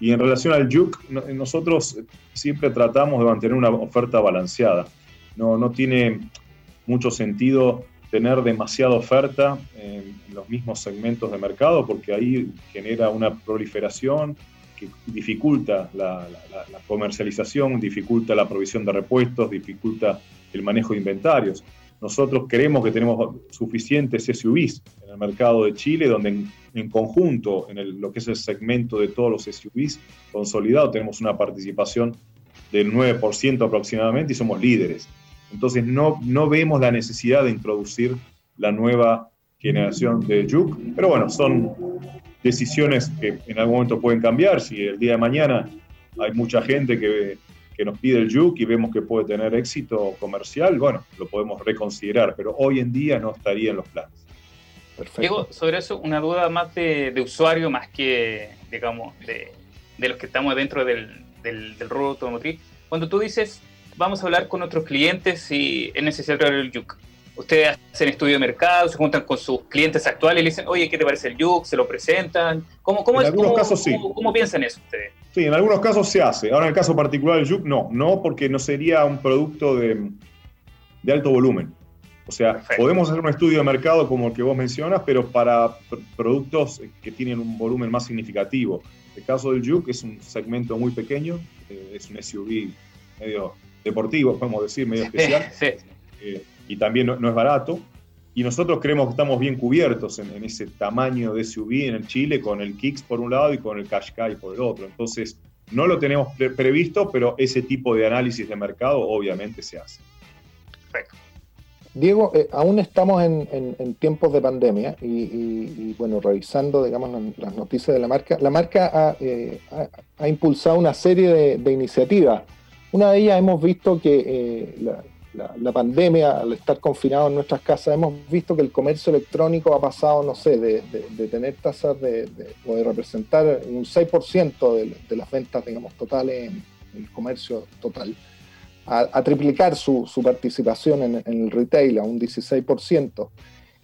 Y en relación al Juke, nosotros siempre tratamos de mantener una oferta balanceada. No, no tiene mucho sentido tener demasiada oferta en los mismos segmentos de mercado porque ahí genera una proliferación que dificulta la, comercialización, dificulta la provisión de repuestos, dificulta el manejo de inventarios. Nosotros creemos que tenemos suficientes SUVs en el mercado de Chile, donde en, conjunto, en lo que es el segmento de todos los SUVs consolidado, tenemos una participación del 9% aproximadamente y somos líderes. Entonces no, no vemos la necesidad de introducir la nueva generación de Juke, pero bueno, son decisiones que en algún momento pueden cambiar. Si el día de mañana hay mucha gente que, que nos pide el Juke y vemos que puede tener éxito comercial, bueno, lo podemos reconsiderar, pero hoy en día no estaría en los planes. Perfecto. Diego, sobre eso, una duda más de, de usuario, más que, digamos, de, de, los que estamos dentro del, del, del rubro automotriz. Cuando tú dices vamos a hablar con otros clientes si es necesario el Yuk. Ustedes hacen estudio de mercado, se juntan con sus clientes actuales y le dicen, oye, ¿qué te parece el Yuk? Se lo presentan. ¿Cómo, cómo, en algunos casos sí. ¿cómo, piensan eso ustedes? Sí, en algunos casos se hace. Ahora, en el caso particular del Yuk, no. No, porque no sería un producto de, de alto volumen. O sea, podemos hacer un estudio de mercado como el que vos mencionas, pero para productos que tienen un volumen más significativo. El caso del Juke es un segmento muy pequeño, eh, es un SUV medio deportivo, podemos decir, medio especial, eh, y también no, es barato. Y nosotros creemos que estamos bien cubiertos en, ese tamaño de SUV en el Chile, con el Kicks por un lado y con el Qashqai por el otro. Entonces, no lo tenemos previsto, pero ese tipo de análisis de mercado obviamente se hace. Perfecto. Diego, eh, aún estamos en, tiempos de pandemia y, bueno, revisando, digamos, las noticias de la marca, la marca ha, eh, impulsado una serie de, de iniciativas una de ellas hemos visto que eh, la, pandemia, al estar confinados en nuestras casas, hemos visto que el comercio electrónico ha pasado, no sé, de, tener tasas de, o de representar un 6% de, las ventas, digamos, totales en, el comercio total, a, triplicar su, participación en, el retail a un 16%.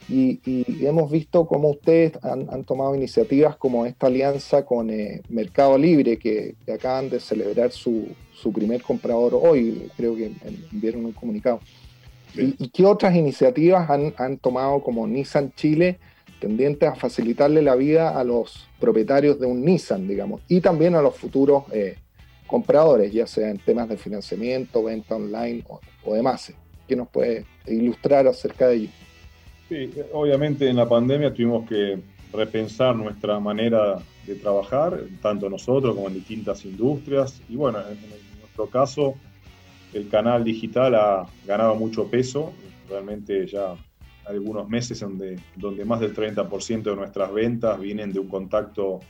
Y, hemos visto cómo ustedes han, tomado iniciativas como esta alianza con eh, Mercado Libre, que, acaban de celebrar su, primer comprador hoy, creo que enviaron un comunicado. ¿Y, qué otras iniciativas han, tomado como Nissan Chile tendientes a facilitarle la vida a los propietarios de un Nissan, digamos, y también a los futuros eh, compradores, ya sea en temas de financiamiento, venta online o, o demás? ¿Qué nos puede ilustrar acerca de ello? Sí, obviamente en la pandemia tuvimos que repensar nuestra manera de trabajar, tanto nosotros como en distintas industrias. Y bueno, en, nuestro caso, el canal digital ha ganado mucho peso. Realmente ya algunos meses donde, donde más del 30% de nuestras ventas vienen de un contacto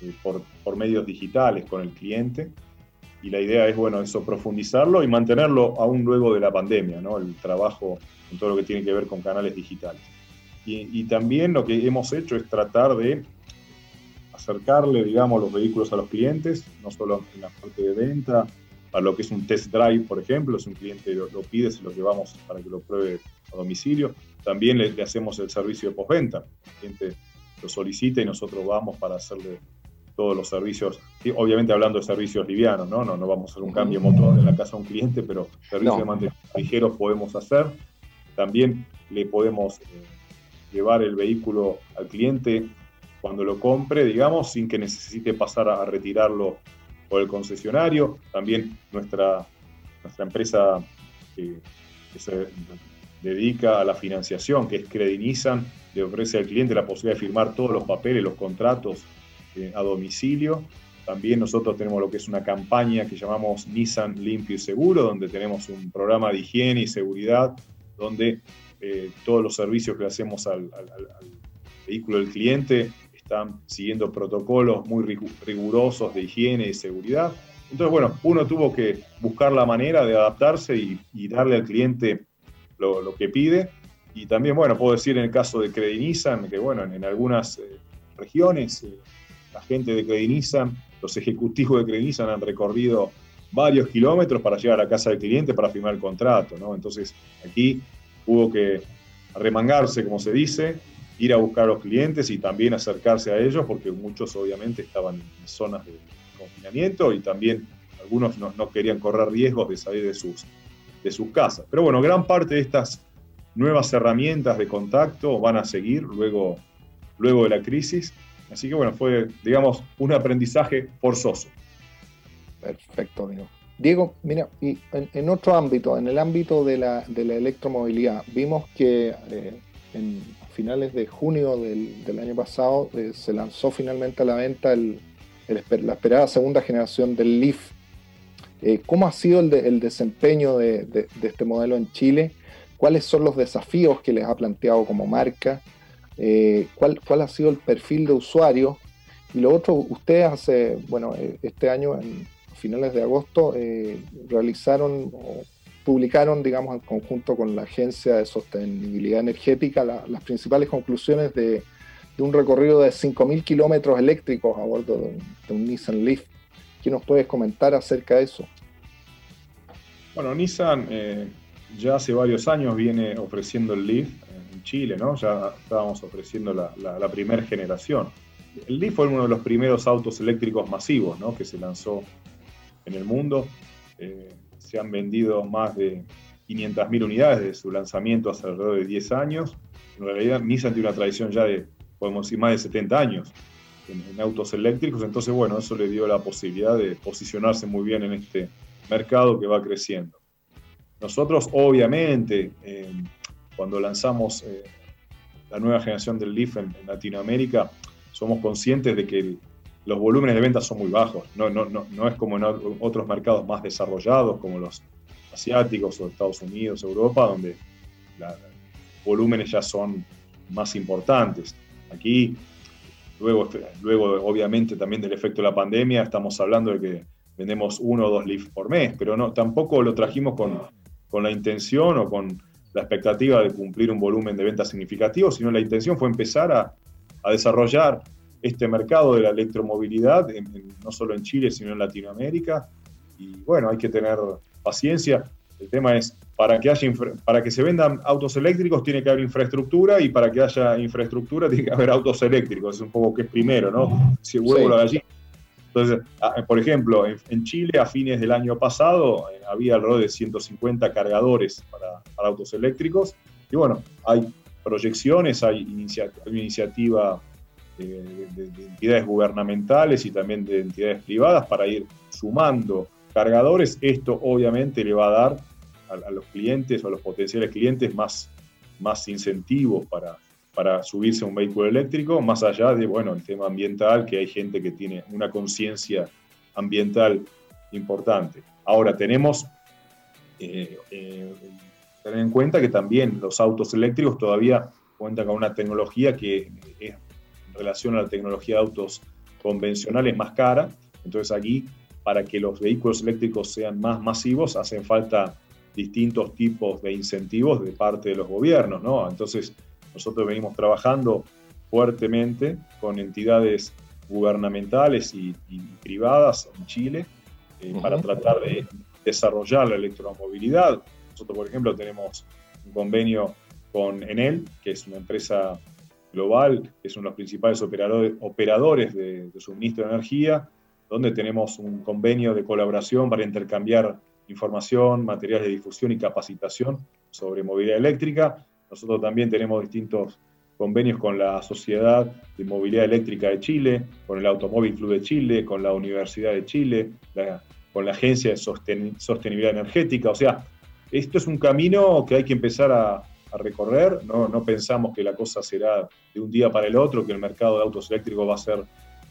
eh, por, por, medios digitales con el cliente. Y la idea es, bueno, eso, profundizarlo y mantenerlo aún luego de la pandemia, ¿no? El trabajo en todo lo que tiene que ver con canales digitales. Y, también lo que hemos hecho es tratar de acercarle, digamos, los vehículos a los clientes, no solo en la parte de venta, para lo que es un test drive, por ejemplo, si un cliente lo, pide, se lo llevamos para que lo pruebe a domicilio. También le, hacemos el servicio de postventa. El cliente lo solicita y nosotros vamos para hacerle todos los servicios, obviamente hablando de servicios livianos, ¿no? No, no vamos a hacer un cambio motor en la casa a un cliente, pero servicios de mantenimiento ligeros podemos hacer. También le podemos eh, llevar el vehículo al cliente cuando lo compre, digamos, sin que necesite pasar a retirarlo por el concesionario. También nuestra, nuestra empresa que, se dedica a la financiación, que es Credinizan, le ofrece al cliente la posibilidad de firmar todos los papeles, los contratos eh, a domicilio. También nosotros tenemos lo que es una campaña que llamamos Nissan Limpio y Seguro, donde tenemos un programa de higiene y seguridad donde eh, todos los servicios que hacemos al, vehículo del cliente están siguiendo protocolos muy rigurosos de higiene y seguridad. Entonces, bueno, uno tuvo que buscar la manera de adaptarse y, darle al cliente lo, que pide. Y también, bueno, puedo decir en el caso de Credinizan, que bueno, en, algunas eh, regiones eh, la gente de Credinizan los ejecutivos de Nissan han recorrido varios kilómetros para llegar a la casa del cliente para firmar el contrato, ¿no? Entonces aquí hubo que remangarse, como se dice, ir a buscar a los clientes y también acercarse a ellos, porque muchos obviamente estaban en zonas de confinamiento y también algunos no, no querían correr riesgos de salir de sus, de sus casas. Pero bueno, gran parte de estas nuevas herramientas de contacto van a seguir luego, luego de la crisis. Así que bueno, fue, digamos, un aprendizaje forzoso. Perfecto, amigo. Diego, mira, y en, otro ámbito, en el ámbito de la, de la electromovilidad, vimos que eh, en finales de junio del, año pasado eh, se lanzó finalmente a la venta el, la esperada segunda generación del Leaf. Eh, ¿Cómo ha sido el, desempeño de, este modelo en Chile? ¿Cuáles son los desafíos que les ha planteado como marca? ¿cuál, ¿Cuál ha sido el perfil de usuario? Y lo otro, ustedes hace, bueno, este año en, finales de agosto, eh, realizaron publicaron, digamos, en conjunto con la Agencia de Sostenibilidad Energética, las principales conclusiones de, un recorrido de 5.000 kilómetros eléctricos a bordo de un, Nissan Leaf. ¿Qué nos puedes comentar acerca de eso? Bueno, Nissan eh, ya hace varios años viene ofreciendo el Leaf en Chile, ¿no? Ya estábamos ofreciendo la, primera generación. El Leaf fue uno de los primeros autos eléctricos masivos, ¿no? Que se lanzó en el mundo. Eh, se han vendido más de 500.000 unidades de su lanzamiento hace alrededor de 10 años. En realidad, Nissan tiene una tradición ya de, podemos decir, más de 70 años en, autos eléctricos. Entonces, bueno, eso le dio la posibilidad de posicionarse muy bien en este mercado que va creciendo. Nosotros, obviamente, eh, cuando lanzamos eh, la nueva generación del Leaf en, en, Latinoamérica, somos conscientes de que el, los volúmenes de ventas son muy bajos. No, no, no, no es como en otros mercados más desarrollados, como los asiáticos o Estados Unidos, Europa, donde los volúmenes ya son más importantes. Aquí, luego, luego obviamente también del efecto de la pandemia, estamos hablando de que vendemos uno o dos Leaf por mes, pero no, tampoco lo trajimos con, con la intención o con la expectativa de cumplir un volumen de ventas significativo, sino la intención fue empezar a, a desarrollar este mercado de la electromovilidad, no solo en Chile, sino en Latinoamérica. Y bueno, hay que tener paciencia. El tema es, para que, haya para que se vendan autos eléctricos tiene que haber infraestructura y para que haya infraestructura tiene que haber autos eléctricos. Es un poco que es primero, ¿no? Si huevo la gallina. Entonces, ah, por ejemplo, en, Chile a fines del año pasado eh, había alrededor de 150 cargadores para, autos eléctricos. Y bueno, hay proyecciones, hay iniciativa de, entidades gubernamentales y también de entidades privadas para ir sumando cargadores. Esto obviamente le va a dar a, los clientes o a los potenciales clientes más, más incentivos para, para subirse a un vehículo eléctrico, más allá de, bueno, el tema ambiental, que hay gente que tiene una conciencia ambiental importante. Ahora tenemos, eh, eh, tener en cuenta que también los autos eléctricos todavía cuentan con una tecnología que es relación a la tecnología de autos convencionales más cara. Entonces aquí, para que los vehículos eléctricos sean más masivos, hacen falta distintos tipos de incentivos de parte de los gobiernos. ¿no? Entonces nosotros venimos trabajando fuertemente con entidades gubernamentales y, privadas en Chile eh, para tratar de desarrollar la electromovilidad. Nosotros, por ejemplo, tenemos un convenio con Enel, que es una empresa global, que son los principales operadores, de, suministro de energía, donde tenemos un convenio de colaboración para intercambiar información, materiales de difusión y capacitación sobre movilidad eléctrica. Nosotros también tenemos distintos convenios con la Sociedad de Movilidad Eléctrica de Chile, con el Automóvil Club de Chile, con la Universidad de Chile, con la Agencia de Sostenibilidad Energética. O sea, esto es un camino que hay que empezar a, a recorrer. No, no, pensamos que la cosa será de un día para el otro, que el mercado de autos eléctricos va a ser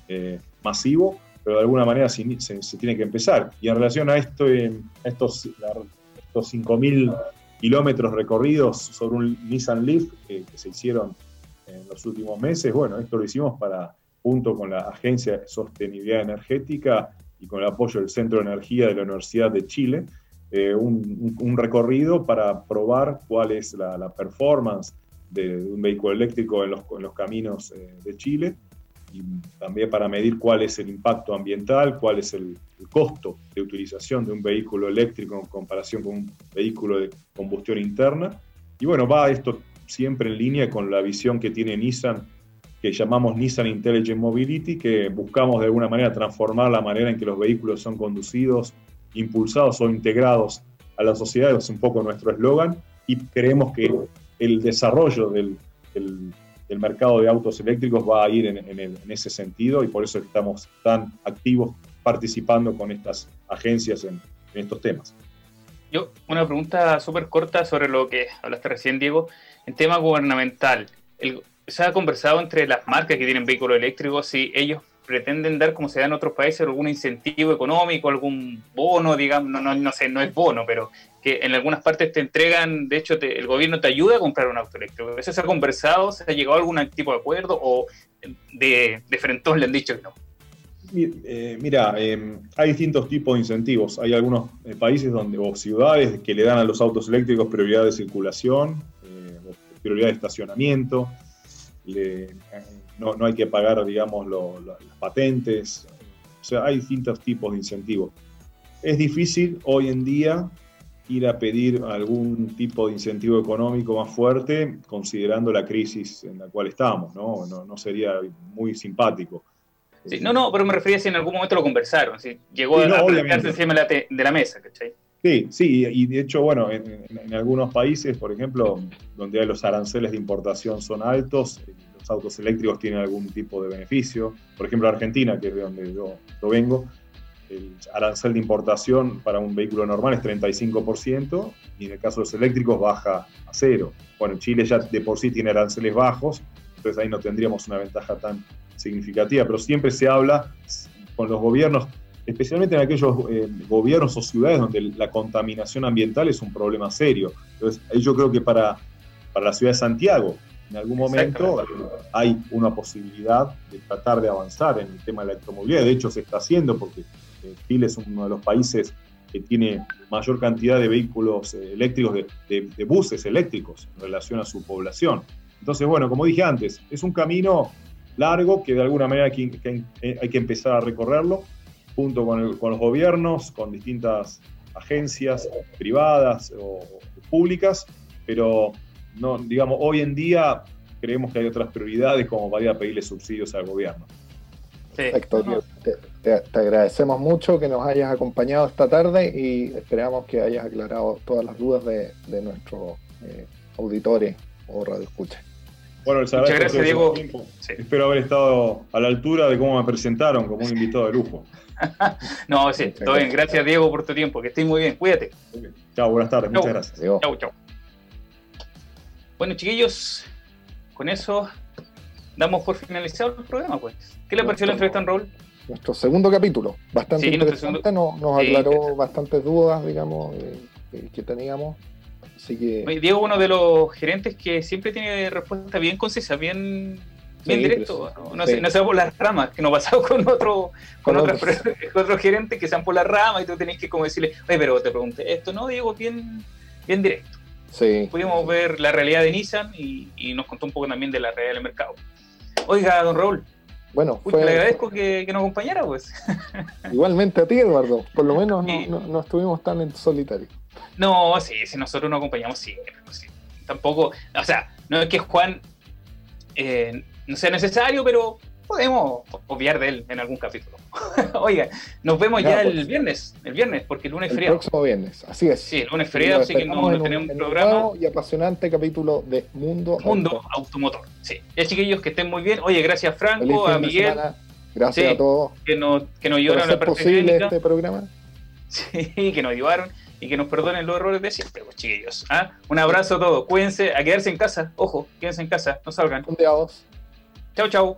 eh, masivo, pero de alguna manera se, se, tiene que empezar. Y en relación a, esto, estos, estos 5.000 kilómetros recorridos sobre un Nissan Leaf que se hicieron en los últimos meses, bueno, esto lo hicimos para, junto con la Agencia de Sostenibilidad Energética y con el apoyo del Centro de Energía de la Universidad de Chile, eh, un, recorrido para probar cuál es la, performance de, un vehículo eléctrico en los, caminos eh, de Chile. y también para medir cuál es el impacto ambiental, cuál es el, costo de utilización de un vehículo eléctrico en comparación con un vehículo de combustión interna. Y bueno, va esto siempre en línea con la visión que tiene Nissan, que llamamos Nissan Intelligent Mobility, que buscamos de alguna manera transformar la manera en que los vehículos son conducidos, impulsados o integrados a la sociedad, es un poco nuestro eslogan, y creemos que el desarrollo del, mercado de autos eléctricos va a ir en, ese sentido y por eso estamos tan activos participando con estas agencias en, estos temas. Yo, una pregunta súper corta sobre lo que hablaste recién, Diego. En tema gubernamental, ¿se ha conversado entre las marcas que tienen vehículos eléctricos si ellos pretenden dar, como se da en otros países, algún incentivo económico, algún bono, digamos, no, no, no sé, no es bono, pero que en algunas partes te entregan, de hecho, el gobierno te ayuda a comprar un auto eléctrico. ¿Eso se ha conversado? ¿Se ha llegado a algún tipo de acuerdo? ¿O de, de frente le han dicho que no? Eh, mira, em, hay distintos tipos de incentivos. Hay algunos eh, países donde, o ciudades que le dan a los autos eléctricos prioridad de circulación, eh, prioridad de estacionamiento. No, no, hay que pagar, digamos, las patentes. O sea, hay distintos tipos de incentivos. Es difícil hoy en día ir a pedir algún tipo de incentivo económico más fuerte, considerando la crisis en la cual estamos, ¿no? No, sería muy simpático. no, no, pero me refería si en algún momento lo conversaron, si llegó a no, encima de la, mesa, ¿cachai? Sí, sí, y de hecho, bueno, en, algunos países, por ejemplo, donde los aranceles de importación son altos, autos eléctricos tienen algún tipo de beneficio. Por ejemplo, Argentina, que es de donde yo, yo vengo, el arancel de importación para un vehículo normal es 35% y en el caso de los eléctricos baja a cero. Bueno, Chile ya de por sí tiene aranceles bajos, entonces ahí no tendríamos una ventaja tan significativa, pero siempre se habla con los gobiernos, especialmente en aquellos eh, gobiernos o ciudades donde la contaminación ambiental es un problema serio. Entonces, ahí yo creo que para, para la ciudad de Santiago, en algún momento hay una posibilidad de tratar de avanzar en el tema de la electromovilidad. De hecho, se está haciendo porque Chile es uno de los países que tiene mayor cantidad de vehículos eh, eléctricos, de, buses eléctricos en relación a su población. Entonces, bueno, como dije antes, es un camino largo que de alguna manera hay que, hay que empezar a recorrerlo junto con, los gobiernos, con distintas agencias privadas o, públicas, pero no, digamos, hoy en día creemos que hay otras prioridades como para ir a pedirle subsidios al gobierno. Perfecto, te, agradecemos mucho que nos hayas acompañado esta tarde y esperamos que hayas aclarado todas las dudas de, nuestros eh, auditores o radioescuchas. Bueno, Muchas gracias, Diego. Espero haber estado a la altura de cómo me presentaron como un invitado de lujo. no, sí, todo bien. Gracias, Diego, por tu tiempo. Que estés muy bien. Cuídate. Chao, buenas tardes. Muchas gracias. Chao, chao. Bueno, chiquillos, con eso damos por finalizado el programa, pues. ¿Qué le pareció la entrevista en Raúl? Nuestro segundo capítulo, bastante interesante, nos, aclaró bastantes dudas, digamos, eh, que teníamos. Así que... Diego, uno de los gerentes que siempre tiene respuesta bien concisa, bien, bien directo, no, se, va por las ramas, que nos pasado con otro, con, otros otro gerentes que se han por las ramas y tú tenés que como decirle, oye, pero te pregunté esto, ¿no? Diego, bien, bien directo. Sí. Pudimos ver la realidad de Nissan y, y, nos contó un poco también de la realidad del mercado. Oiga, don Raúl. Bueno, le agradezco que, nos acompañara, pues. Igualmente a ti, Eduardo. Por lo menos no, estuvimos tan en solitario. No, sí, si nosotros nos acompañamos siempre. Pues, sí. Tampoco, o sea, no es que Juan eh, no sea necesario, pero podemos obviar de él en algún capítulo. Oiga, nos vemos ya, el pues. viernes, el viernes, porque el lunes es feriado. El próximo viernes, así es. Sí, el lunes feriado, así que no, tenemos un programa. Y apasionante capítulo de Mundo, Mundo Automotor. Sí, ya chiquillos, que estén muy bien. Oye, gracias Franco, a Miguel. Gracias a todos. Que nos, que nos ayudaron a la posible este programa. Sí, que nos ayudaron y que nos perdonen los errores de siempre, pues chiquillos. ¿ah? Un abrazo a todos. Cuídense, a quedarse en casa. Ojo, quédense en casa, no salgan. Un día Chau, chau.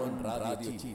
Chile.